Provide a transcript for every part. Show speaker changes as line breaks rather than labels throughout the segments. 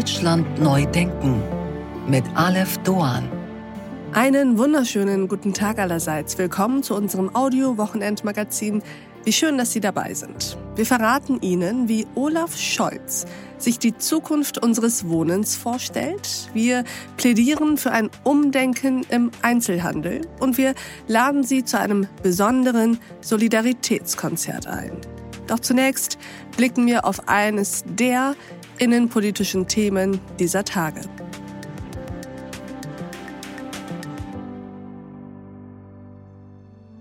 Deutschland neu denken mit Aleph Doan.
Einen wunderschönen guten Tag allerseits. Willkommen zu unserem Audio-Wochenendmagazin. Wie schön, dass Sie dabei sind. Wir verraten Ihnen, wie Olaf Scholz sich die Zukunft unseres Wohnens vorstellt. Wir plädieren für ein Umdenken im Einzelhandel und wir laden Sie zu einem besonderen Solidaritätskonzert ein. Doch zunächst blicken wir auf eines der innenpolitischen Themen dieser Tage.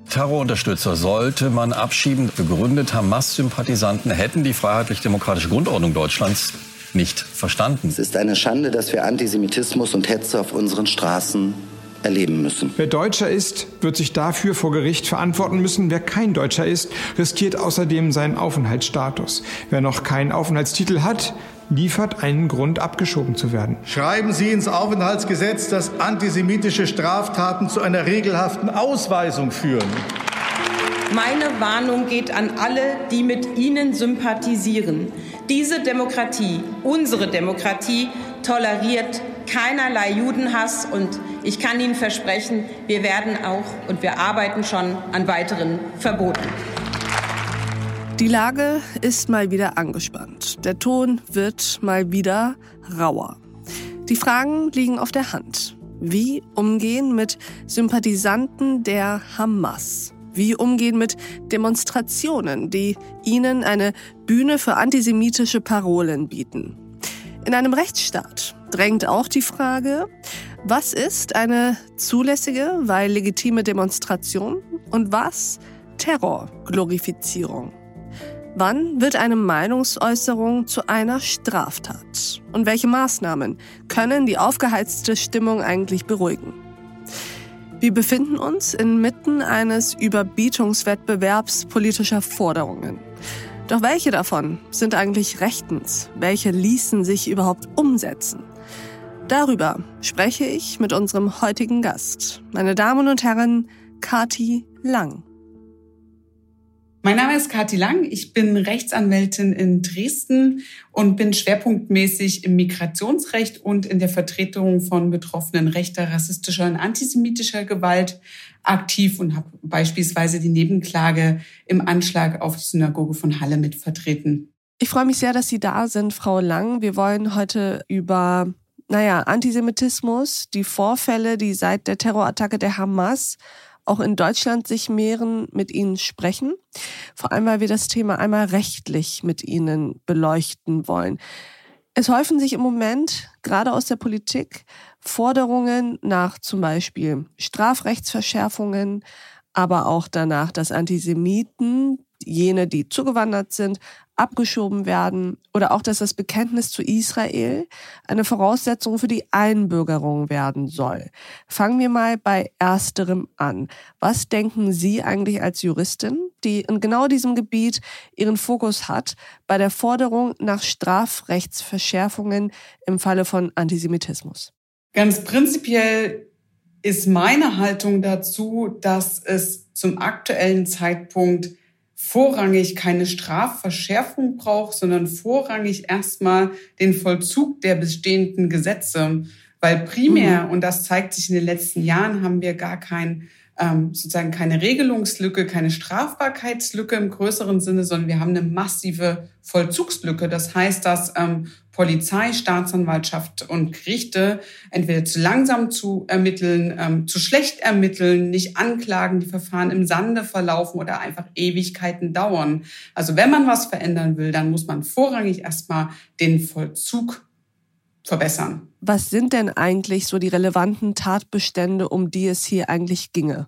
Terrorunterstützer sollte man abschieben. Begründet Hamas-Sympathisanten hätten die freiheitlich-demokratische Grundordnung Deutschlands nicht verstanden.
Es ist eine Schande, dass wir Antisemitismus und Hetze auf unseren Straßen erleben müssen.
Wer Deutscher ist, wird sich dafür vor Gericht verantworten müssen. Wer kein Deutscher ist, riskiert außerdem seinen Aufenthaltsstatus. Wer noch keinen Aufenthaltstitel hat, liefert einen Grund, abgeschoben zu werden.
Schreiben Sie ins Aufenthaltsgesetz, dass antisemitische Straftaten zu einer regelhaften Ausweisung führen.
Meine Warnung geht an alle, die mit Ihnen sympathisieren. Diese Demokratie, unsere Demokratie, toleriert keinerlei Judenhass und ich kann Ihnen versprechen, wir werden auch und wir arbeiten schon an weiteren Verboten.
Die Lage ist mal wieder angespannt. Der Ton wird mal wieder rauer. Die Fragen liegen auf der Hand. Wie umgehen mit Sympathisanten der Hamas? Wie umgehen mit Demonstrationen, die ihnen eine Bühne für antisemitische Parolen bieten? In einem Rechtsstaat drängt auch die Frage, was ist eine zulässige, weil legitime Demonstration und was Terrorglorifizierung? Wann wird eine Meinungsäußerung zu einer Straftat? Und welche Maßnahmen können die aufgeheizte Stimmung eigentlich beruhigen? Wir befinden uns inmitten eines Überbietungswettbewerbs politischer Forderungen. Doch welche davon sind eigentlich rechtens? Welche ließen sich überhaupt umsetzen? Darüber spreche ich mit unserem heutigen Gast, meine Damen und Herren, Kati Lang.
Mein Name ist Kathi Lang. Ich bin Rechtsanwältin in Dresden und bin schwerpunktmäßig im Migrationsrecht und in der Vertretung von Betroffenen rechter, rassistischer und antisemitischer Gewalt aktiv und habe beispielsweise die Nebenklage im Anschlag auf die Synagoge von Halle mit vertreten.
Ich freue mich sehr, dass Sie da sind, Frau Lang. Wir wollen heute über, naja, Antisemitismus, die Vorfälle, die seit der Terrorattacke der Hamas auch in Deutschland sich mehren, mit Ihnen sprechen. Vor allem, weil wir das Thema einmal rechtlich mit Ihnen beleuchten wollen. Es häufen sich im Moment, gerade aus der Politik, Forderungen nach zum Beispiel Strafrechtsverschärfungen, aber auch danach, dass Antisemiten, jene, die zugewandert sind, abgeschoben werden oder auch, dass das Bekenntnis zu Israel eine Voraussetzung für die Einbürgerung werden soll. Fangen wir mal bei ersterem an. Was denken Sie eigentlich als Juristin, die in genau diesem Gebiet ihren Fokus hat, bei der Forderung nach Strafrechtsverschärfungen im Falle von Antisemitismus?
Ganz prinzipiell ist meine Haltung dazu, dass es zum aktuellen Zeitpunkt vorrangig keine Strafverschärfung braucht, sondern vorrangig erstmal den Vollzug der bestehenden Gesetze. Weil primär, mhm. und das zeigt sich in den letzten Jahren, haben wir gar kein ähm, sozusagen keine Regelungslücke, keine Strafbarkeitslücke im größeren Sinne, sondern wir haben eine massive Vollzugslücke. Das heißt, dass ähm, Polizei, Staatsanwaltschaft und Gerichte entweder zu langsam zu ermitteln, ähm, zu schlecht ermitteln, nicht anklagen, die Verfahren im Sande verlaufen oder einfach Ewigkeiten dauern. Also wenn man was verändern will, dann muss man vorrangig erstmal den Vollzug verbessern.
Was sind denn eigentlich so die relevanten Tatbestände, um die es hier eigentlich ginge?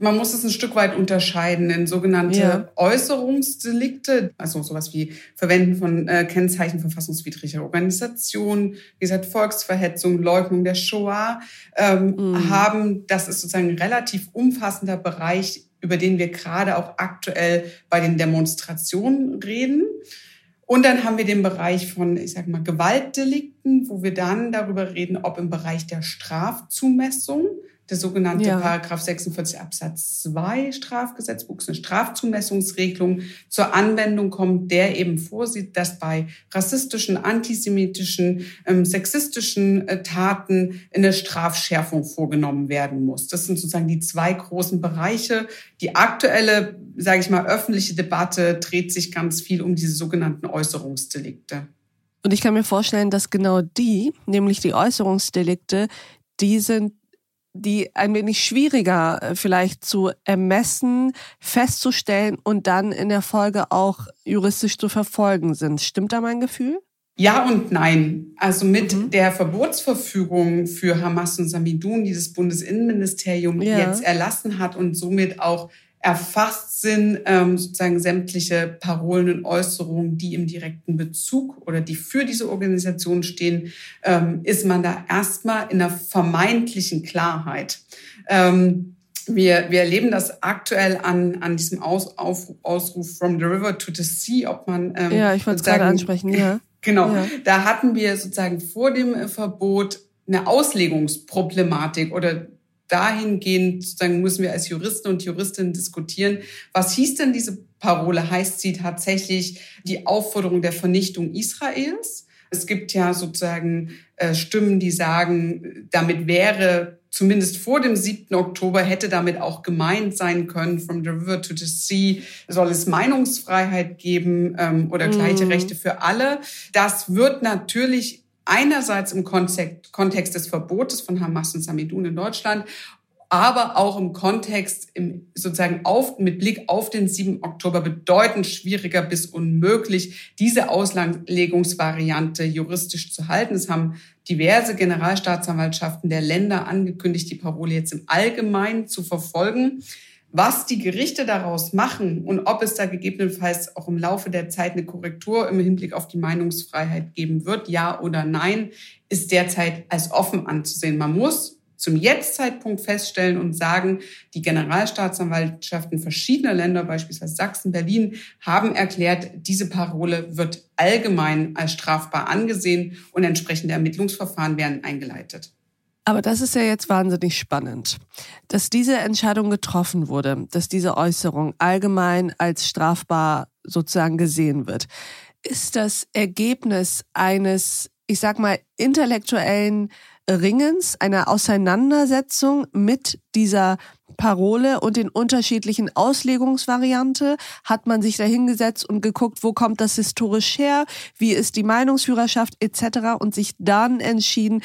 Man muss es ein Stück weit unterscheiden in sogenannte ja. Äußerungsdelikte, also sowas wie Verwenden von äh, Kennzeichen verfassungswidriger Organisationen, wie gesagt Volksverhetzung, Leugnung der Shoah ähm, mhm. haben. Das ist sozusagen ein relativ umfassender Bereich, über den wir gerade auch aktuell bei den Demonstrationen reden. Und dann haben wir den Bereich von, ich sag mal, Gewaltdelikten, wo wir dann darüber reden, ob im Bereich der Strafzumessung der sogenannte ja. Paragraph 46 Absatz 2 Strafgesetzbuch, eine Strafzumessungsregelung zur Anwendung kommt, der eben vorsieht, dass bei rassistischen, antisemitischen, ähm, sexistischen äh, Taten eine Strafschärfung vorgenommen werden muss. Das sind sozusagen die zwei großen Bereiche. Die aktuelle, sage ich mal, öffentliche Debatte dreht sich ganz viel um diese sogenannten Äußerungsdelikte.
Und ich kann mir vorstellen, dass genau die, nämlich die Äußerungsdelikte, die sind die ein wenig schwieriger äh, vielleicht zu ermessen, festzustellen und dann in der Folge auch juristisch zu verfolgen sind. Stimmt da mein Gefühl?
Ja und nein. Also mit mhm. der Verbotsverfügung für Hamas und Samidun, die das Bundesinnenministerium ja. jetzt erlassen hat und somit auch erfasst sind ähm, sozusagen sämtliche Parolen und Äußerungen, die im direkten Bezug oder die für diese Organisation stehen, ähm, ist man da erstmal in einer vermeintlichen Klarheit. Ähm, wir, wir erleben das aktuell an, an diesem Aus, Auf, Ausruf From the River to the Sea, ob man
ähm, ja, ich wollte es gerade ansprechen, ja.
Genau, ja. da hatten wir sozusagen vor dem Verbot eine Auslegungsproblematik oder dahingehend sozusagen müssen wir als Juristen und Juristinnen diskutieren, was hieß denn diese Parole? Heißt sie tatsächlich die Aufforderung der Vernichtung Israels? Es gibt ja sozusagen äh, Stimmen, die sagen, damit wäre zumindest vor dem 7. Oktober hätte damit auch gemeint sein können, from the river to the sea soll es Meinungsfreiheit geben ähm, oder gleiche mm. Rechte für alle. Das wird natürlich einerseits im Kontext des Verbotes von Hamas und Samidun in Deutschland aber auch im Kontext im, sozusagen auf, mit Blick auf den 7. Oktober bedeutend schwieriger bis unmöglich, diese Auslegungsvariante juristisch zu halten. Es haben diverse Generalstaatsanwaltschaften der Länder angekündigt, die Parole jetzt im Allgemeinen zu verfolgen. Was die Gerichte daraus machen und ob es da gegebenenfalls auch im Laufe der Zeit eine Korrektur im Hinblick auf die Meinungsfreiheit geben wird, ja oder nein, ist derzeit als offen anzusehen. Man muss zum Jetztzeitpunkt feststellen und sagen, die Generalstaatsanwaltschaften verschiedener Länder, beispielsweise Sachsen, Berlin, haben erklärt, diese Parole wird allgemein als strafbar angesehen und entsprechende Ermittlungsverfahren werden eingeleitet.
Aber das ist ja jetzt wahnsinnig spannend, dass diese Entscheidung getroffen wurde, dass diese Äußerung allgemein als strafbar sozusagen gesehen wird. Ist das Ergebnis eines, ich sag mal, intellektuellen Ringens, einer Auseinandersetzung mit dieser Parole und den unterschiedlichen Auslegungsvariante hat man sich dahingesetzt und geguckt, wo kommt das historisch her, wie ist die Meinungsführerschaft etc. und sich dann entschieden,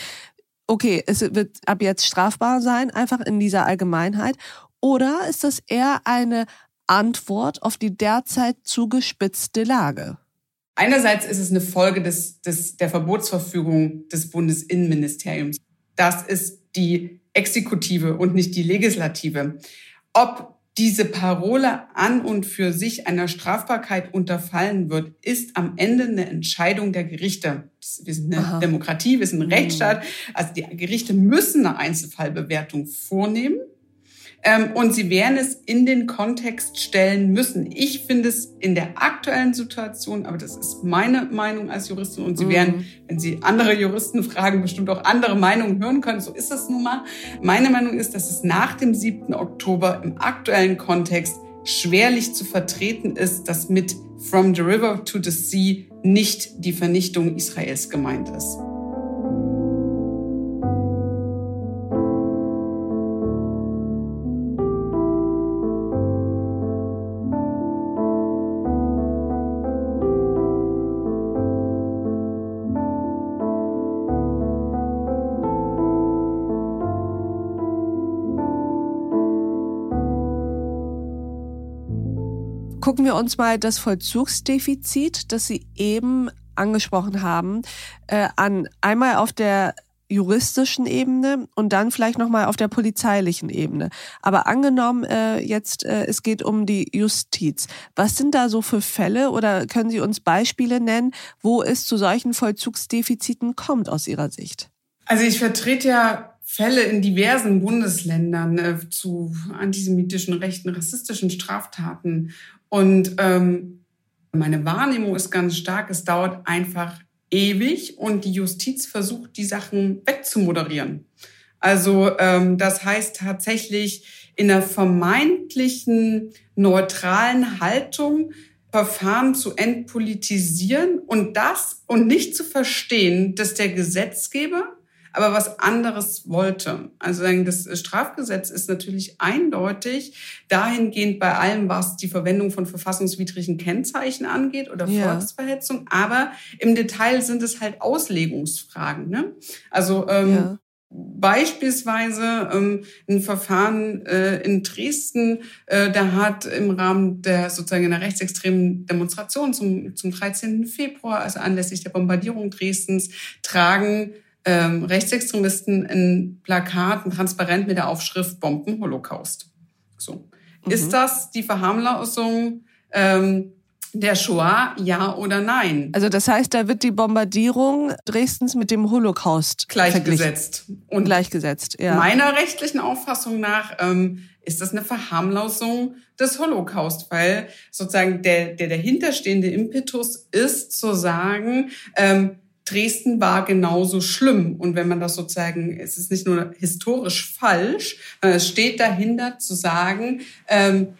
okay, es wird ab jetzt strafbar sein, einfach in dieser Allgemeinheit? Oder ist das eher eine Antwort auf die derzeit zugespitzte Lage?
Einerseits ist es eine Folge des, des, der Verbotsverfügung des Bundesinnenministeriums. Das ist die Exekutive und nicht die Legislative. Ob diese Parole an und für sich einer Strafbarkeit unterfallen wird, ist am Ende eine Entscheidung der Gerichte. Wir sind eine Aha. Demokratie, wir sind ein Rechtsstaat. Also die Gerichte müssen eine Einzelfallbewertung vornehmen. Ähm, und sie werden es in den Kontext stellen müssen. Ich finde es in der aktuellen Situation, aber das ist meine Meinung als Juristin und Sie mhm. werden, wenn Sie andere Juristen fragen, bestimmt auch andere Meinungen hören können. So ist es nun mal. Meine Meinung ist, dass es nach dem 7. Oktober im aktuellen Kontext schwerlich zu vertreten ist, dass mit From the River to the Sea nicht die Vernichtung Israels gemeint ist.
Gucken wir uns mal das Vollzugsdefizit, das Sie eben angesprochen haben, äh, an. Einmal auf der juristischen Ebene und dann vielleicht nochmal auf der polizeilichen Ebene. Aber angenommen äh, jetzt, äh, es geht um die Justiz. Was sind da so für Fälle oder können Sie uns Beispiele nennen, wo es zu solchen Vollzugsdefiziten kommt aus Ihrer Sicht?
Also ich vertrete ja Fälle in diversen Bundesländern äh, zu antisemitischen, rechten, rassistischen Straftaten. Und ähm, meine Wahrnehmung ist ganz stark, es dauert einfach ewig und die Justiz versucht, die Sachen wegzumoderieren. Also ähm, das heißt tatsächlich in einer vermeintlichen neutralen Haltung Verfahren zu entpolitisieren und das und nicht zu verstehen, dass der Gesetzgeber aber was anderes wollte. Also das Strafgesetz ist natürlich eindeutig dahingehend bei allem, was die Verwendung von verfassungswidrigen Kennzeichen angeht oder ja. Volksverhetzung, aber im Detail sind es halt Auslegungsfragen. Ne? Also ähm, ja. Beispielsweise ähm, ein Verfahren äh, in Dresden, äh, da hat im Rahmen der sozusagen einer rechtsextremen Demonstration zum, zum 13. Februar, also anlässlich der Bombardierung Dresdens, tragen ähm, Rechtsextremisten ein Plakat, ein Transparent mit der Aufschrift Bomben Holocaust. So. Mhm. Ist das die Verharmlosung ähm, der Shoah, ja oder nein?
Also das heißt, da wird die Bombardierung Dresdens mit dem Holocaust
gleichgesetzt.
Und gleichgesetzt, ja.
Meiner rechtlichen Auffassung nach ähm, ist das eine Verharmlosung des Holocaust, weil sozusagen der, der dahinterstehende Impetus ist zu sagen, ähm, Dresden war genauso schlimm. Und wenn man das sozusagen, es ist nicht nur historisch falsch, es steht dahinter zu sagen, ähm,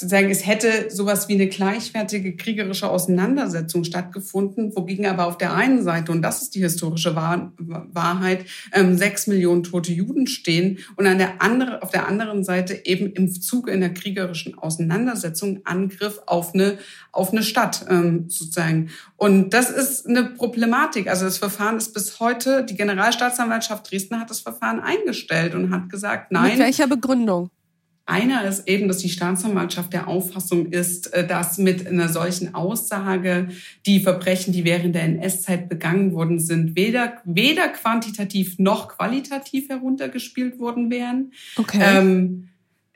sozusagen, es hätte sowas wie eine gleichwertige kriegerische Auseinandersetzung stattgefunden, wogegen aber auf der einen Seite, und das ist die historische Wahr Wahrheit, ähm, sechs Millionen tote Juden stehen und an der andere, auf der anderen Seite eben im Zuge einer kriegerischen Auseinandersetzung Angriff auf eine, auf eine Stadt ähm, sozusagen. Und das ist eine Problematik. Also das Verfahren ist bis heute, die Generalstaatsanwaltschaft Dresden hat das Verfahren eingestellt und hat gesagt, nein.
Mit welcher Begründung?
Einer ist eben, dass die Staatsanwaltschaft der Auffassung ist, äh, dass mit einer solchen Aussage die Verbrechen, die während der NS-Zeit begangen worden sind, weder, weder quantitativ noch qualitativ heruntergespielt worden wären.
Okay.
Ähm,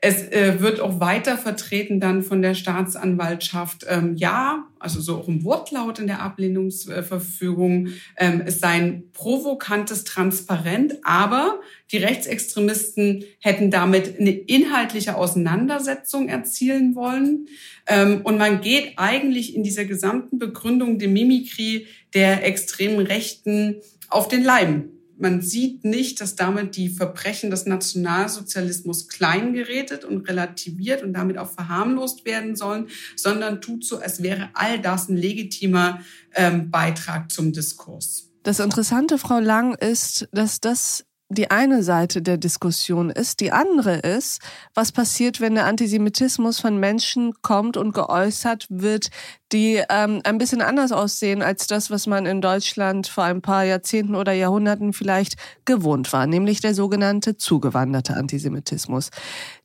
es äh, wird auch weiter vertreten dann von der Staatsanwaltschaft, ähm, ja, also so auch im Wortlaut in der Ablehnungsverfügung, ähm, es sei ein provokantes Transparent, aber die Rechtsextremisten hätten damit eine inhaltliche Auseinandersetzung erzielen wollen. Ähm, und man geht eigentlich in dieser gesamten Begründung der Mimikrie der extremen Rechten auf den Leim man sieht nicht, dass damit die Verbrechen des Nationalsozialismus kleingeredet und relativiert und damit auch verharmlost werden sollen, sondern tut so, als wäre all das ein legitimer ähm, Beitrag zum Diskurs.
Das Interessante, Frau Lang, ist, dass das die eine Seite der Diskussion ist. Die andere ist, was passiert, wenn der Antisemitismus von Menschen kommt und geäußert wird, die ähm, ein bisschen anders aussehen als das, was man in Deutschland vor ein paar Jahrzehnten oder Jahrhunderten vielleicht gewohnt war, nämlich der sogenannte zugewanderte Antisemitismus.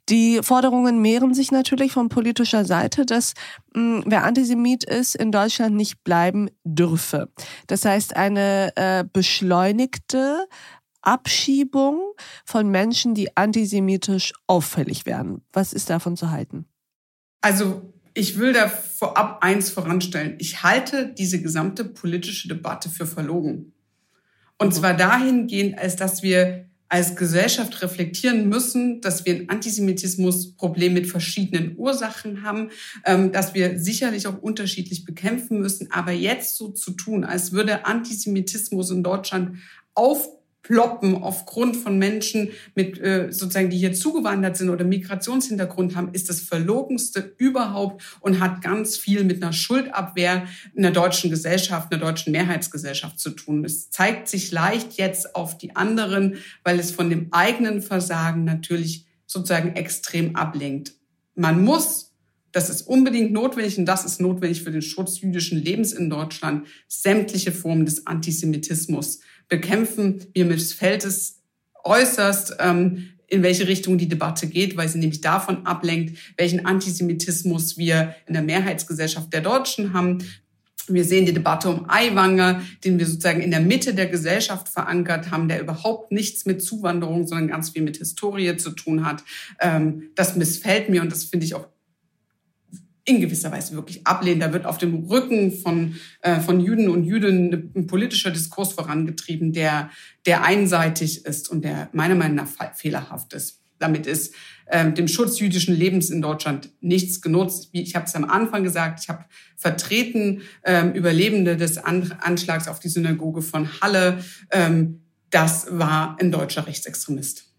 Die Forderungen mehren sich natürlich von politischer Seite, dass mh, hm, wer Antisemit ist, in Deutschland nicht bleiben dürfe. Das heißt, eine äh, beschleunigte Abschiebung von Menschen, die antisemitisch auffällig werden. Was ist davon zu halten?
Also ich will da vorab eins voranstellen. Ich halte diese gesamte politische Debatte für verlogen. Und zwar dahingehend, als dass wir als Gesellschaft reflektieren müssen, dass wir ein Antisemitismus-Problem mit verschiedenen Ursachen haben, ähm, dass wir sicherlich auch unterschiedlich bekämpfen müssen. Aber jetzt so zu tun, als würde Antisemitismus in Deutschland auf ploppen aufgrund von Menschen mit äh, sozusagen, die hier zugewandert sind oder Migrationshintergrund haben, ist das verlogenste überhaupt und hat ganz viel mit einer Schuldabwehr in der deutschen Gesellschaft, einer deutschen Mehrheitsgesellschaft zu tun. Es zeigt sich leicht jetzt auf die anderen, weil es von dem eigenen Versagen natürlich sozusagen extrem ablenkt. Man muss das ist unbedingt notwendig und das ist notwendig für den Schutz jüdischen Lebens in Deutschland, sämtliche Formen des Antisemitismus bekämpfen. Mir missfällt es äußerst, ähm, in welche Richtung die Debatte geht, weil sie nämlich davon ablenkt, welchen Antisemitismus wir in der Mehrheitsgesellschaft der Deutschen haben. Wir sehen die Debatte um Aiwanger, den wir sozusagen in der Mitte der Gesellschaft verankert haben, der überhaupt nichts mit Zuwanderung, sondern ganz viel mit Historie zu tun hat. Ähm, das missfällt mir und das finde ich auch in gewisser Weise wirklich ablehnen. Da wird auf dem Rücken von, äh, von Juden und Jüdinnen ein politischer Diskurs vorangetrieben, der, der einseitig ist und der meiner Meinung nach fehlerhaft ist. Damit ist ähm, dem Schutz jüdischen Lebens in Deutschland nichts genutzt. Wie ich habe es am Anfang gesagt, ich habe vertreten ähm, Überlebende des Anschlags auf die Synagoge von Halle. Ähm, das war ein deutscher Rechtsextremist.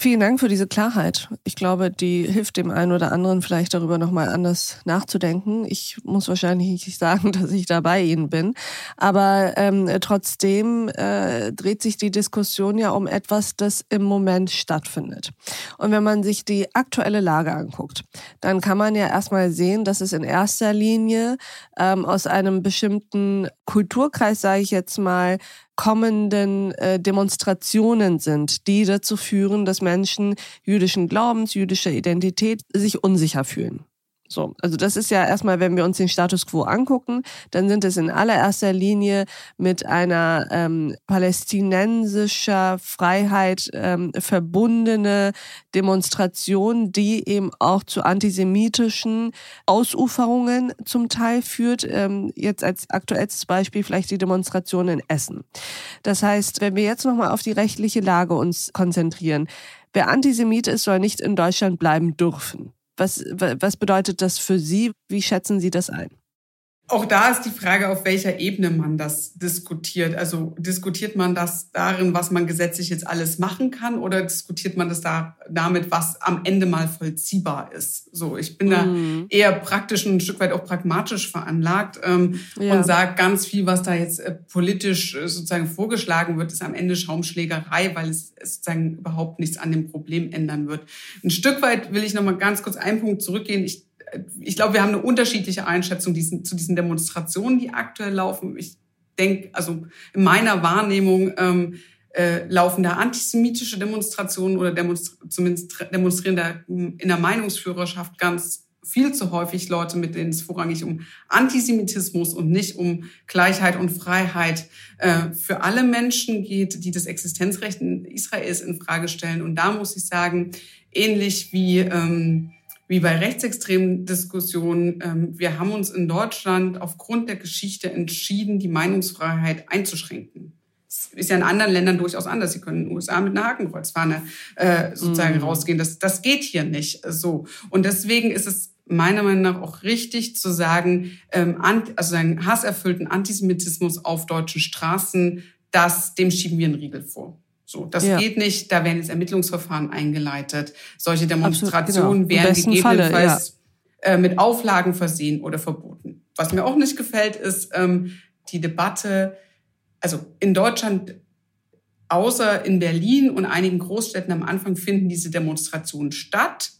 Vielen Dank für diese Klarheit. Ich glaube, die hilft dem einen oder anderen vielleicht darüber nochmal anders nachzudenken. Ich muss wahrscheinlich nicht sagen, dass ich da bei Ihnen bin. Aber ähm, trotzdem äh, dreht sich die Diskussion ja um etwas, das im Moment stattfindet. Und wenn man sich die aktuelle Lage anguckt, dann kann man ja erstmal sehen, dass es in erster Linie ähm, aus einem bestimmten Kulturkreis, sage ich jetzt mal, kommenden äh, Demonstrationen sind, die dazu führen, dass Menschen jüdischen Glaubens, jüdischer Identität sich unsicher fühlen. So, also das ist ja erstmal, wenn wir uns den Status quo angucken, dann sind es in allererster Linie mit einer ähm, palästinensischer Freiheit ähm, verbundene Demonstration, die eben auch zu antisemitischen Ausuferungen zum Teil führt. Ähm, jetzt als aktuelles Beispiel vielleicht die Demonstration in Essen. Das heißt, wenn wir jetzt nochmal auf die rechtliche Lage uns konzentrieren, wer Antisemit ist, soll nicht in Deutschland bleiben dürfen. Was, was bedeutet das für Sie? Wie schätzen Sie das ein?
Auch da ist die Frage, auf welcher Ebene man das diskutiert. Also diskutiert man das darin, was man gesetzlich jetzt alles machen kann, oder diskutiert man das da damit, was am Ende mal vollziehbar ist? So, ich bin mhm. da eher praktisch und ein Stück weit auch pragmatisch veranlagt ähm, ja. und sage ganz viel, was da jetzt äh, politisch äh, sozusagen vorgeschlagen wird, ist am Ende Schaumschlägerei, weil es, es sozusagen überhaupt nichts an dem Problem ändern wird. Ein Stück weit will ich noch mal ganz kurz einen Punkt zurückgehen. Ich ich glaube, wir haben eine unterschiedliche Einschätzung diesen, zu diesen Demonstrationen, die aktuell laufen. Ich denke, also in meiner Wahrnehmung ähm, äh, laufen da antisemitische Demonstrationen oder demonstra zumindest demonstrieren da in der Meinungsführerschaft ganz viel zu häufig Leute, mit denen es vorrangig um Antisemitismus und nicht um Gleichheit und Freiheit äh, für alle Menschen geht, die das Existenzrecht in Israels in Frage stellen. Und da muss ich sagen, ähnlich wie ähm, wie bei rechtsextremen Diskussionen. Ähm, wir haben uns in Deutschland aufgrund der Geschichte entschieden, die Meinungsfreiheit einzuschränken. Das ist ja in anderen Ländern durchaus anders. Sie können in den USA mit einer Hakenkreuzfahne äh, sozusagen mm. rausgehen. Das, das geht hier nicht so. Und deswegen ist es meiner Meinung nach auch richtig zu sagen, ähm, also einen hasserfüllten Antisemitismus auf deutschen Straßen, das, dem schieben wir einen Riegel vor. So, das ja. geht nicht. Da werden jetzt Ermittlungsverfahren eingeleitet. Solche Demonstrationen genau. werden gegebenenfalls ja. äh, mit Auflagen versehen oder verboten. Was mir auch nicht gefällt, ist ähm, die Debatte. Also in Deutschland, außer in Berlin und einigen Großstädten am Anfang finden diese Demonstrationen statt.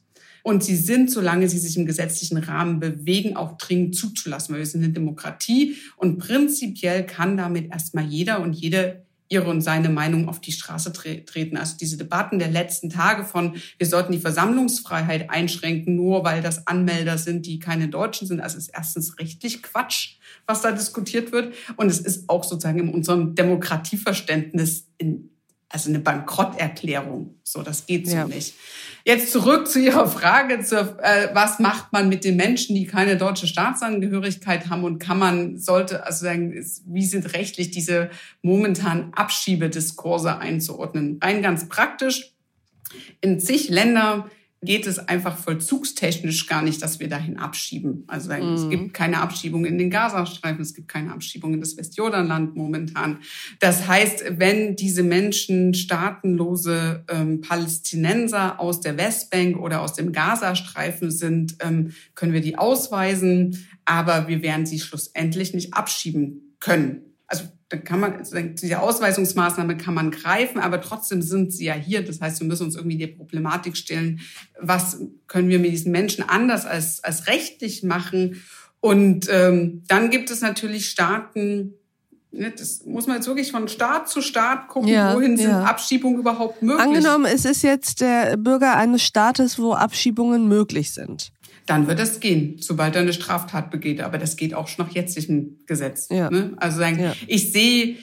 Und sie sind, solange sie sich im gesetzlichen Rahmen bewegen, auch dringend zuzulassen, weil wir sind eine Demokratie und prinzipiell kann damit erstmal jeder und jede ihre und seine Meinung auf die Straße tre treten. Also diese Debatten der letzten Tage von, wir sollten die Versammlungsfreiheit einschränken, nur weil das Anmelder sind, die keine Deutschen sind. Also es ist erstens rechtlich Quatsch, was da diskutiert wird. Und es ist auch sozusagen in unserem Demokratieverständnis in also eine Bankrotterklärung. So, das geht so ja. nicht. Jetzt zurück zu Ihrer Frage, zur, äh, was macht man mit den Menschen, die keine deutsche Staatsangehörigkeit haben und kann man, sollte, also sagen, wie sind rechtlich diese momentanen Abschiebediskurse einzuordnen? Rein ganz praktisch. In zig Länder geht es einfach vollzugstechnisch gar nicht, dass wir dahin abschieben. Also mhm. es gibt keine Abschiebung in den Gazastreifen, es gibt keine Abschiebung in das Westjordanland momentan. Das heißt, wenn diese Menschen staatenlose ähm, Palästinenser aus der Westbank oder aus dem Gazastreifen sind, ähm, können wir die ausweisen, aber wir werden sie schlussendlich nicht abschieben können. Also da kann man, also diese Ausweisungsmaßnahme kann man greifen, aber trotzdem sind sie ja hier. Das heißt, wir müssen uns irgendwie die Problematik stellen, was können wir mit diesen Menschen anders als, als rechtlich machen? Und ähm, dann gibt es natürlich Staaten, ne, das muss man jetzt wirklich von Staat zu Staat gucken, ja, wohin sind ja. Abschiebungen überhaupt möglich.
Angenommen, es ist jetzt der Bürger eines Staates, wo Abschiebungen möglich sind
dann wird es gehen, sobald er eine Straftat begeht. Aber das geht auch nach jetzigem Gesetz. Ja. Ne? Also sagen, ja. ich sehe,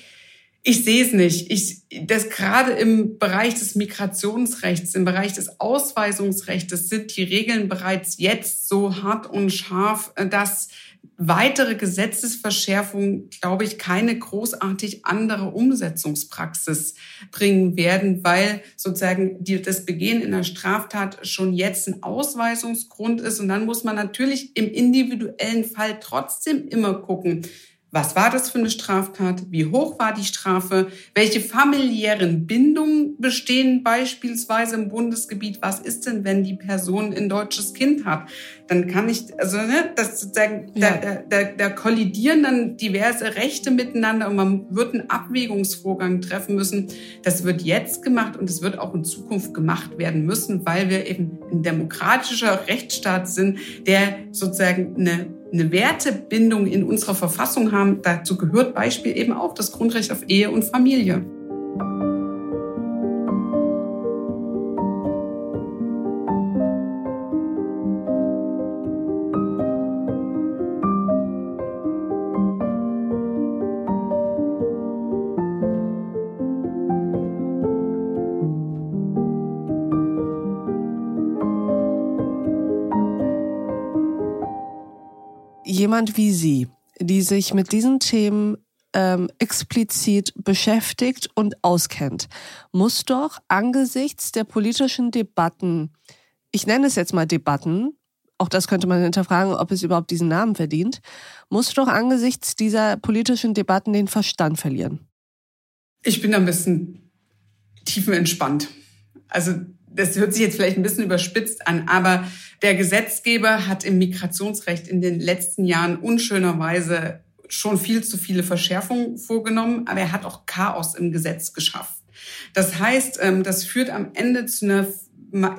ich sehe es nicht. Ich, das gerade im Bereich des Migrationsrechts, im Bereich des Ausweisungsrechts sind die Regeln bereits jetzt so hart und scharf, dass weitere Gesetzesverschärfungen, glaube ich, keine großartig andere Umsetzungspraxis bringen werden, weil sozusagen die, das Begehen in der Straftat schon jetzt ein Ausweisungsgrund ist. Und dann muss man natürlich im individuellen Fall trotzdem immer gucken, was war das für eine Straftat? Wie hoch war die Strafe? Welche familiären Bindungen bestehen beispielsweise im Bundesgebiet? Was ist denn, wenn die Person ein deutsches Kind hat? Dann kann ich, also ne, das sozusagen, ja. da, da, da kollidieren dann diverse Rechte miteinander und man wird einen Abwägungsvorgang treffen müssen. Das wird jetzt gemacht und es wird auch in Zukunft gemacht werden müssen, weil wir eben ein demokratischer Rechtsstaat sind, der sozusagen eine eine Wertebindung in unserer Verfassung haben. Dazu gehört Beispiel eben auch das Grundrecht auf Ehe und Familie.
Jemand wie Sie, die sich mit diesen Themen ähm, explizit beschäftigt und auskennt, muss doch angesichts der politischen Debatten, ich nenne es jetzt mal Debatten, auch das könnte man hinterfragen, ob es überhaupt diesen Namen verdient, muss doch angesichts dieser politischen Debatten den Verstand verlieren.
Ich bin ein bisschen tiefenentspannt. Also das hört sich jetzt vielleicht ein bisschen überspitzt an, aber der Gesetzgeber hat im Migrationsrecht in den letzten Jahren unschönerweise schon viel zu viele Verschärfungen vorgenommen, aber er hat auch Chaos im Gesetz geschafft. Das heißt, ähm, das führt am Ende zu einer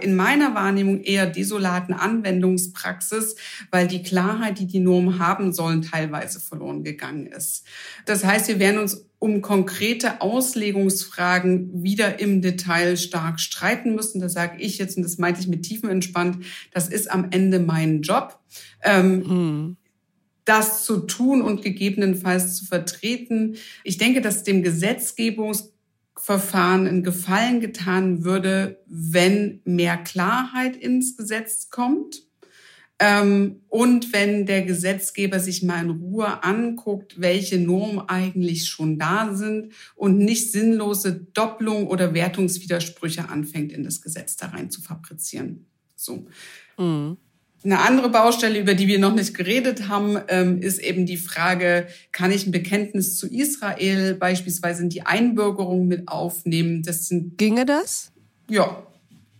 in meiner Wahrnehmung eher desolaten Anwendungspraxis, weil die Klarheit, die die Normen haben sollen, teilweise verloren gegangen ist. Das heißt, wir werden uns um konkrete Auslegungsfragen wieder im Detail stark streiten müssen. Das sage ich jetzt und das meinte ich mit tiefenentspannt. Das ist am Ende mein Job. Ähm, mhm das zu tun und gegebenenfalls zu vertreten. Ich denke, dass dem Gesetzgebungs Verfahren einen Gefallen getan würde, wenn mehr Klarheit ins Gesetz kommt ähm, und wenn der Gesetzgeber sich mal in Ruhe anguckt, welche Normen eigentlich schon da sind und nicht sinnlose Doppelung oder Wertungswidersprüche anfängt, in das Gesetz da rein zu fabrizieren. So. Mhm. Eine andere Baustelle, über die wir noch nicht geredet haben, ähm, ist eben die Frage, kann ich ein Bekenntnis zu Israel beispielsweise in die Einbürgerung mit aufnehmen?
Das sind Ginge das?
Ja,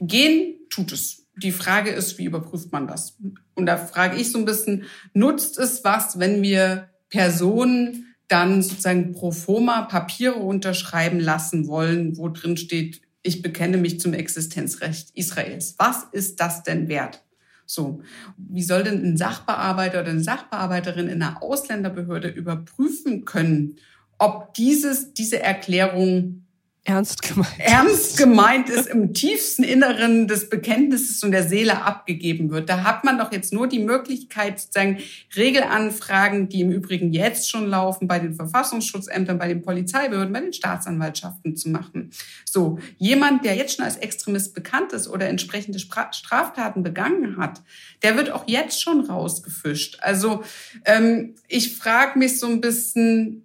gehen tut es. Die Frage ist, wie überprüft man das? Und da frage ich so ein bisschen, nutzt es was, wenn wir Personen dann sozusagen pro forma Papiere unterschreiben lassen wollen, wo drin steht, ich bekenne mich zum Existenzrecht Israels. Was ist das denn wert? So, wie soll denn ein Sachbearbeiter oder eine Sachbearbeiterin in einer Ausländerbehörde überprüfen können, ob dieses, diese Erklärung
ernst gemeint,
ernst gemeint ist, im tiefsten Inneren des Bekenntnisses und der Seele abgegeben wird. Da hat man doch jetzt nur die Möglichkeit, sozusagen Regelanfragen, die im Übrigen jetzt schon laufen, bei den Verfassungsschutzämtern, bei den Polizeibehörden, bei den Staatsanwaltschaften zu machen. So, jemand, der jetzt schon als Extremist bekannt ist oder entsprechende Straftaten begangen hat, der wird auch jetzt schon rausgefischt. Also ähm, ich frage mich so ein bisschen,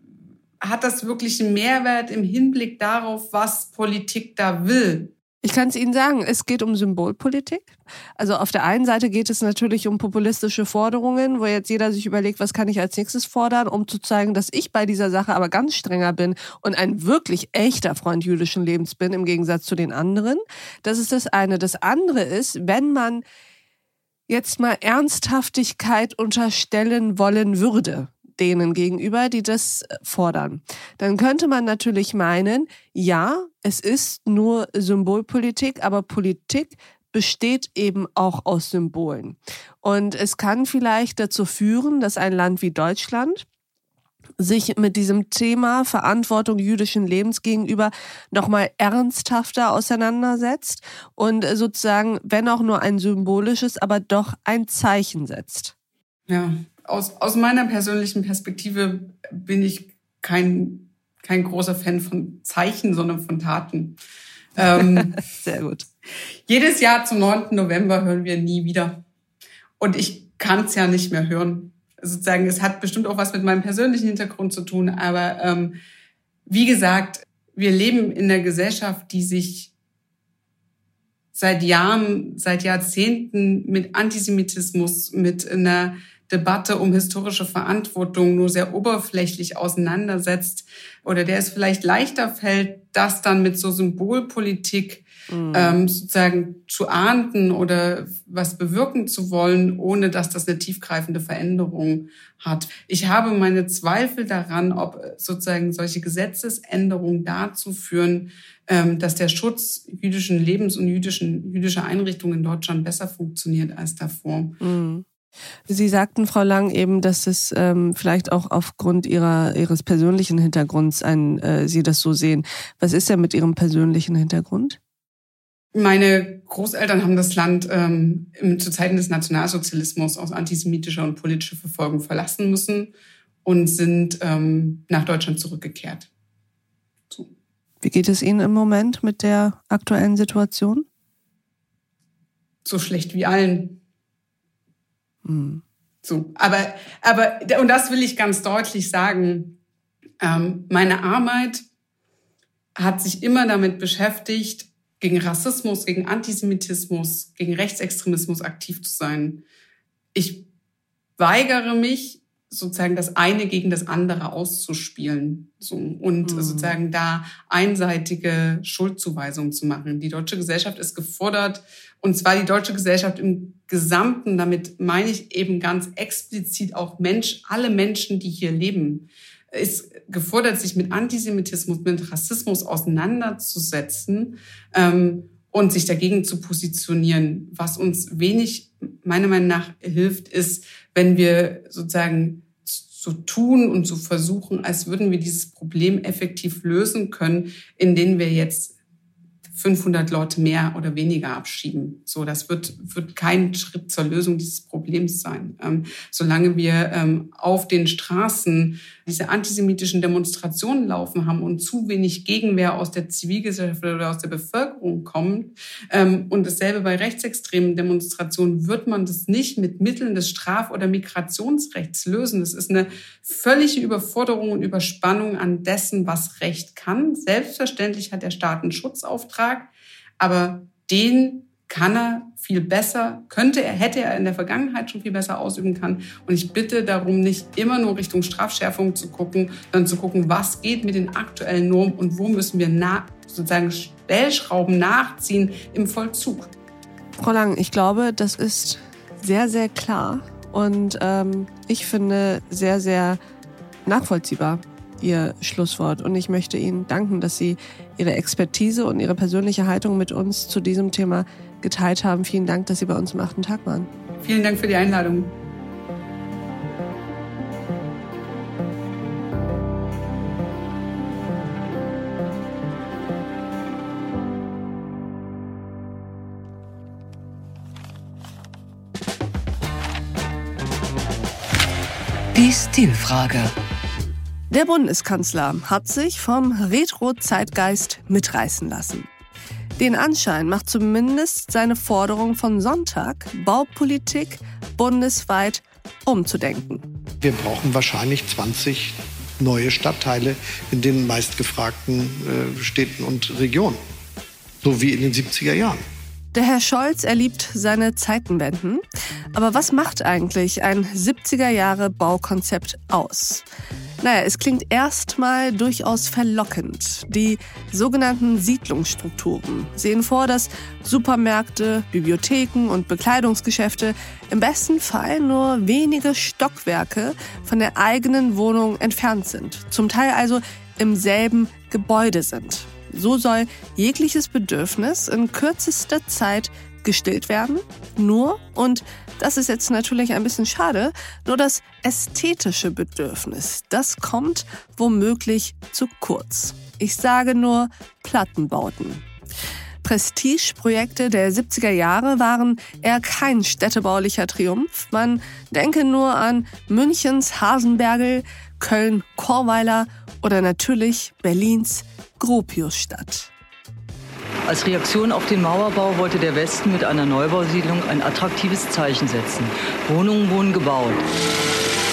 hat das wirklich einen Mehrwert im Hinblick darauf, was Politik da will?
Ich kann es Ihnen sagen, es geht um Symbolpolitik. Also auf der einen Seite geht es natürlich um populistische Forderungen, wo jetzt jeder sich überlegt, was kann ich als nächstes fordern, um zu zeigen, dass ich bei dieser Sache aber ganz strenger bin und ein wirklich echter Freund jüdischen Lebens bin, im Gegensatz zu den anderen. Das ist das eine. Das andere ist, wenn man jetzt mal Ernsthaftigkeit unterstellen wollen würde, denen gegenüber, die das äh, fordern. Dann könnte man natürlich meinen, ja, es ist nur Symbolpolitik, aber Politik besteht eben auch aus Symbolen. Und es kann vielleicht dazu führen, dass ein Land wie Deutschland sich mit diesem Thema Verantwortung jüdischen Lebens gegenüber nochmal ernsthafter auseinandersetzt und sozusagen, wenn auch nur ein symbolisches, aber doch ein Zeichen setzt.
Ja, aus, aus meiner persönlichen Perspektive bin ich kein, kein großer Fan von Zeichen, sondern von Taten.
Ähm, Sehr gut.
Jedes Jahr zum 9. November hören wir nie wieder. Und ich kann es ja nicht mehr hören. Sozusagen, es hat bestimmt auch was mit meinem persönlichen Hintergrund zu tun. Aber ähm, wie gesagt, wir leben in einer Gesellschaft, die sich seit Jahren, seit Jahrzehnten mit Antisemitismus, mit einer Debatte um historische Verantwortung nur sehr oberflächlich auseinandersetzt oder der es vielleicht leichter fällt, das dann mit so Symbolpolitik mhm. ähm, sozusagen zu ahnden oder was bewirken zu wollen, ohne dass das eine tiefgreifende Veränderung hat. Ich habe meine Zweifel daran, ob sozusagen solche Gesetzesänderungen dazu führen, ähm, dass der Schutz jüdischen Lebens und jüdischen, jüdischer Einrichtungen in Deutschland besser funktioniert als davor.
Mhm. Sie sagten, Frau Lang, eben, dass es ähm, vielleicht auch aufgrund ihrer, Ihres persönlichen Hintergrunds ein, äh, Sie das so sehen. Was ist denn mit Ihrem persönlichen Hintergrund?
Meine Großeltern haben das Land ähm, zu Zeiten des Nationalsozialismus aus antisemitischer und politischer Verfolgung verlassen müssen und sind ähm, nach Deutschland zurückgekehrt.
So. Wie geht es Ihnen im Moment mit der aktuellen Situation?
So schlecht wie allen. Hm. So, aber, aber, und das will ich ganz deutlich sagen. Ähm, meine Arbeit hat sich immer damit beschäftigt, gegen Rassismus, gegen Antisemitismus, gegen Rechtsextremismus aktiv zu sein. Ich weigere mich, sozusagen das eine gegen das andere auszuspielen so, und mhm. sozusagen da einseitige Schuldzuweisungen zu machen. Die deutsche Gesellschaft ist gefordert, und zwar die deutsche Gesellschaft im Gesamten, damit meine ich eben ganz explizit auch Mensch, alle Menschen, die hier leben, ist gefordert, sich mit Antisemitismus, mit Rassismus auseinanderzusetzen ähm, und sich dagegen zu positionieren. Was uns wenig, meiner Meinung nach, hilft, ist, wenn wir sozusagen so tun und so versuchen, als würden wir dieses Problem effektiv lösen können, in denen wir jetzt 500 Leute mehr oder weniger abschieben. So, das wird, wird kein Schritt zur Lösung dieses Problems sein. Ähm, solange wir ähm, auf den Straßen diese antisemitischen Demonstrationen laufen haben und zu wenig Gegenwehr aus der Zivilgesellschaft oder aus der Bevölkerung kommt ähm, und dasselbe bei rechtsextremen Demonstrationen, wird man das nicht mit Mitteln des Straf- oder Migrationsrechts lösen. Das ist eine völlige Überforderung und Überspannung an dessen, was Recht kann. Selbstverständlich hat der Staat einen Schutzauftrag Auftrag, aber den kann er viel besser, könnte er, hätte er in der Vergangenheit schon viel besser ausüben können. Und ich bitte darum, nicht immer nur Richtung Strafschärfung zu gucken, sondern zu gucken, was geht mit den aktuellen Normen und wo müssen wir na, sozusagen Stellschrauben nachziehen im Vollzug.
Frau Lang, ich glaube, das ist sehr, sehr klar und ähm, ich finde sehr, sehr nachvollziehbar. Ihr Schlusswort. Und ich möchte Ihnen danken, dass Sie Ihre Expertise und Ihre persönliche Haltung mit uns zu diesem Thema geteilt haben. Vielen Dank, dass Sie bei uns im achten Tag waren.
Vielen Dank für die Einladung.
Die Stilfrage.
Der Bundeskanzler hat sich vom Retro-Zeitgeist mitreißen lassen. Den Anschein macht zumindest seine Forderung von Sonntag, Baupolitik bundesweit umzudenken.
Wir brauchen wahrscheinlich 20 neue Stadtteile in den meistgefragten äh, Städten und Regionen. So wie in den 70er Jahren.
Der Herr Scholz, er liebt seine Zeitenwenden. Aber was macht eigentlich ein 70er Jahre Baukonzept aus? Naja, es klingt erstmal durchaus verlockend. Die sogenannten Siedlungsstrukturen sehen vor, dass Supermärkte, Bibliotheken und Bekleidungsgeschäfte im besten Fall nur wenige Stockwerke von der eigenen Wohnung entfernt sind. Zum Teil also im selben Gebäude sind. So soll jegliches Bedürfnis in kürzester Zeit gestillt werden. Nur, und das ist jetzt natürlich ein bisschen schade, nur das ästhetische Bedürfnis, das kommt womöglich zu kurz. Ich sage nur Plattenbauten. Prestigeprojekte der 70er Jahre waren eher kein städtebaulicher Triumph. Man denke nur an Münchens Hasenbergel, Köln Chorweiler oder natürlich Berlins Gropiusstadt.
Als Reaktion auf den Mauerbau wollte der Westen mit einer Neubausiedlung ein attraktives Zeichen setzen. Wohnungen wurden gebaut.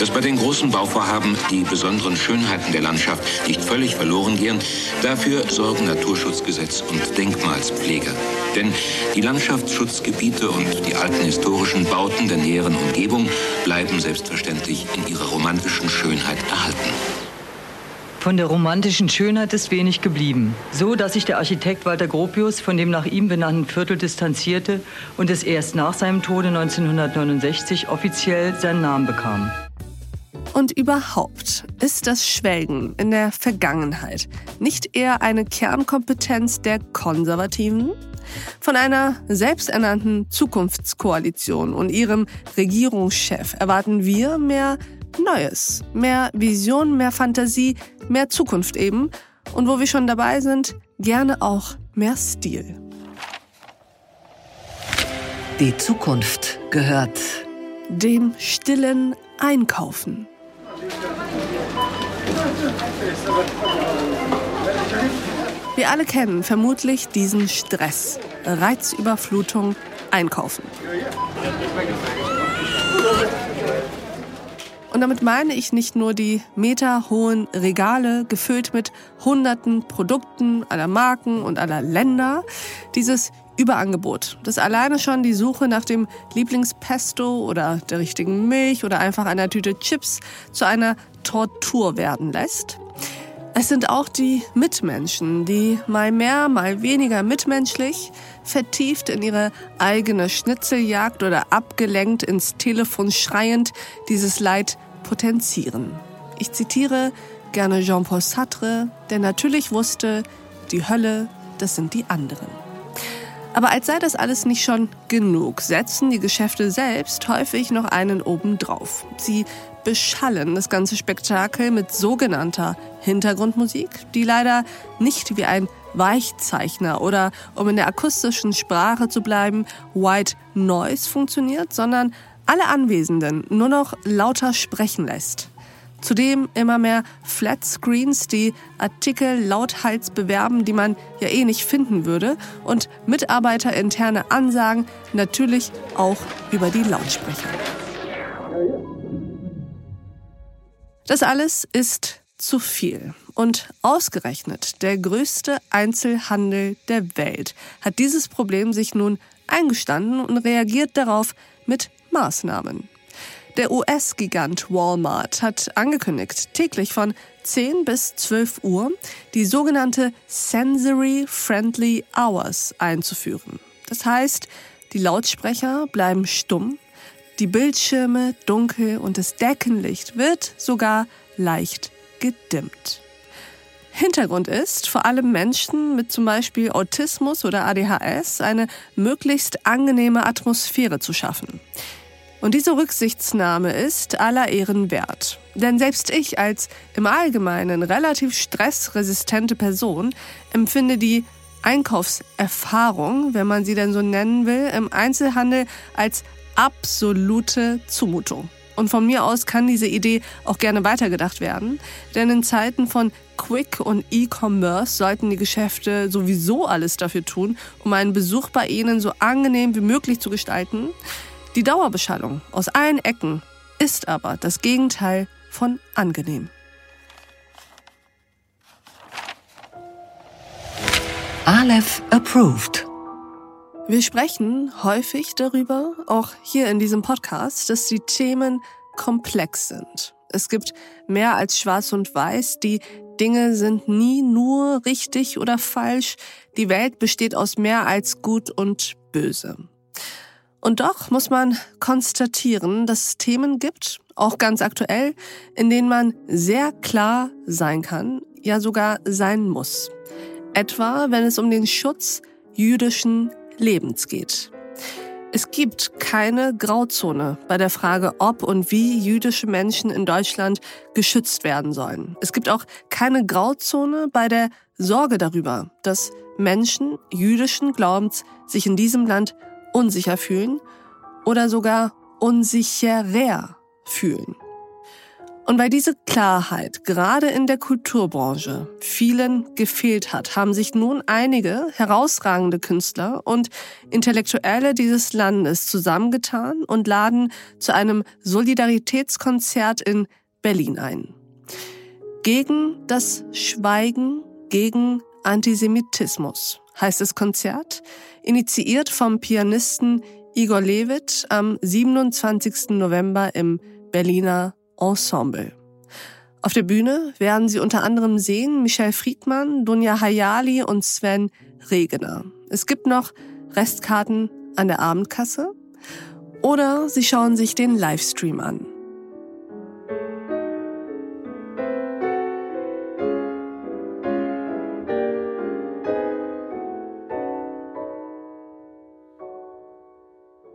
Dass bei den großen Bauvorhaben die besonderen Schönheiten der Landschaft nicht völlig verloren gehen, dafür sorgen Naturschutzgesetz und Denkmalspflege. Denn die Landschaftsschutzgebiete und die alten historischen Bauten der näheren Umgebung bleiben selbstverständlich in ihrer romantischen Schönheit erhalten.
Von der romantischen Schönheit ist wenig geblieben. So, dass sich der Architekt Walter Gropius von dem nach ihm benannten Viertel distanzierte und es erst nach seinem Tode 1969 offiziell seinen Namen bekam.
Und überhaupt ist das Schwelgen in der Vergangenheit nicht eher eine Kernkompetenz der Konservativen? Von einer selbsternannten Zukunftskoalition und ihrem Regierungschef erwarten wir mehr Neues, mehr Vision, mehr Fantasie, mehr Zukunft eben. Und wo wir schon dabei sind, gerne auch mehr Stil.
Die Zukunft gehört
dem stillen Einkaufen. Wir alle kennen vermutlich diesen Stress, Reizüberflutung, Einkaufen. Und damit meine ich nicht nur die meterhohen Regale gefüllt mit hunderten Produkten aller Marken und aller Länder. Dieses Überangebot, das alleine schon die Suche nach dem Lieblingspesto oder der richtigen Milch oder einfach einer Tüte Chips zu einer Tortur werden lässt. Es sind auch die Mitmenschen, die mal mehr, mal weniger mitmenschlich, vertieft in ihre eigene Schnitzeljagd oder abgelenkt ins Telefon schreiend dieses Leid potenzieren. Ich zitiere gerne Jean-Paul Sartre, der natürlich wusste, die Hölle, das sind die anderen. Aber als sei das alles nicht schon genug, setzen die Geschäfte selbst häufig noch einen obendrauf. Sie beschallen das ganze Spektakel mit sogenannter Hintergrundmusik, die leider nicht wie ein Weichzeichner oder, um in der akustischen Sprache zu bleiben, White Noise funktioniert, sondern alle Anwesenden nur noch lauter sprechen lässt. Zudem immer mehr Flatscreens, die Artikel lauthals bewerben, die man ja eh nicht finden würde, und mitarbeiterinterne Ansagen natürlich auch über die Lautsprecher. Das alles ist zu viel. Und ausgerechnet der größte Einzelhandel der Welt hat dieses Problem sich nun eingestanden und reagiert darauf mit Maßnahmen. Der US-Gigant Walmart hat angekündigt, täglich von 10 bis 12 Uhr die sogenannte Sensory Friendly Hours einzuführen. Das heißt, die Lautsprecher bleiben stumm, die Bildschirme dunkel und das Deckenlicht wird sogar leicht gedimmt. Hintergrund ist, vor allem Menschen mit zum Beispiel Autismus oder ADHS eine möglichst angenehme Atmosphäre zu schaffen. Und diese Rücksichtsnahme ist aller Ehren wert. Denn selbst ich als im Allgemeinen relativ stressresistente Person empfinde die Einkaufserfahrung, wenn man sie denn so nennen will, im Einzelhandel als absolute Zumutung. Und von mir aus kann diese Idee auch gerne weitergedacht werden. Denn in Zeiten von Quick und E-Commerce sollten die Geschäfte sowieso alles dafür tun, um einen Besuch bei ihnen so angenehm wie möglich zu gestalten. Die Dauerbeschallung aus allen Ecken ist aber das Gegenteil von angenehm.
Aleph approved.
Wir sprechen häufig darüber, auch hier in diesem Podcast, dass die Themen komplex sind. Es gibt mehr als Schwarz und Weiß. Die Dinge sind nie nur richtig oder falsch. Die Welt besteht aus mehr als Gut und Böse. Und doch muss man konstatieren, dass es Themen gibt, auch ganz aktuell, in denen man sehr klar sein kann, ja sogar sein muss. Etwa, wenn es um den Schutz jüdischen Lebens geht. Es gibt keine Grauzone bei der Frage, ob und wie jüdische Menschen in Deutschland geschützt werden sollen. Es gibt auch keine Grauzone bei der Sorge darüber, dass Menschen jüdischen Glaubens sich in diesem Land unsicher fühlen oder sogar unsicherer fühlen. Und weil diese Klarheit gerade in der Kulturbranche vielen gefehlt hat, haben sich nun einige herausragende Künstler und Intellektuelle dieses Landes zusammengetan und laden zu einem Solidaritätskonzert in Berlin ein. Gegen das Schweigen, gegen Antisemitismus heißt das Konzert, initiiert vom Pianisten Igor Levit am 27. November im Berliner Ensemble. Auf der Bühne werden Sie unter anderem sehen Michel Friedmann, Dunja Hayali und Sven Regener. Es gibt noch Restkarten an der Abendkasse oder Sie schauen sich den Livestream an.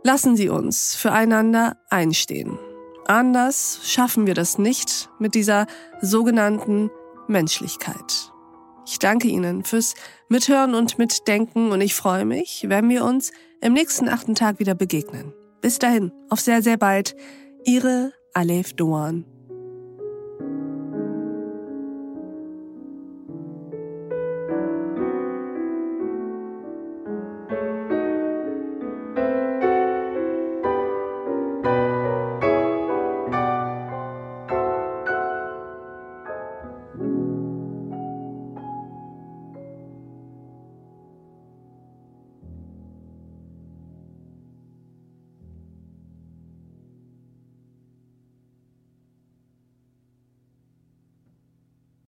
Lassen Sie uns füreinander einstehen. Anders schaffen wir das nicht mit dieser sogenannten Menschlichkeit. Ich danke Ihnen fürs Mithören und Mitdenken und ich freue mich, wenn wir uns im nächsten achten Tag wieder begegnen. Bis dahin, auf sehr, sehr bald. Ihre Alef Doan.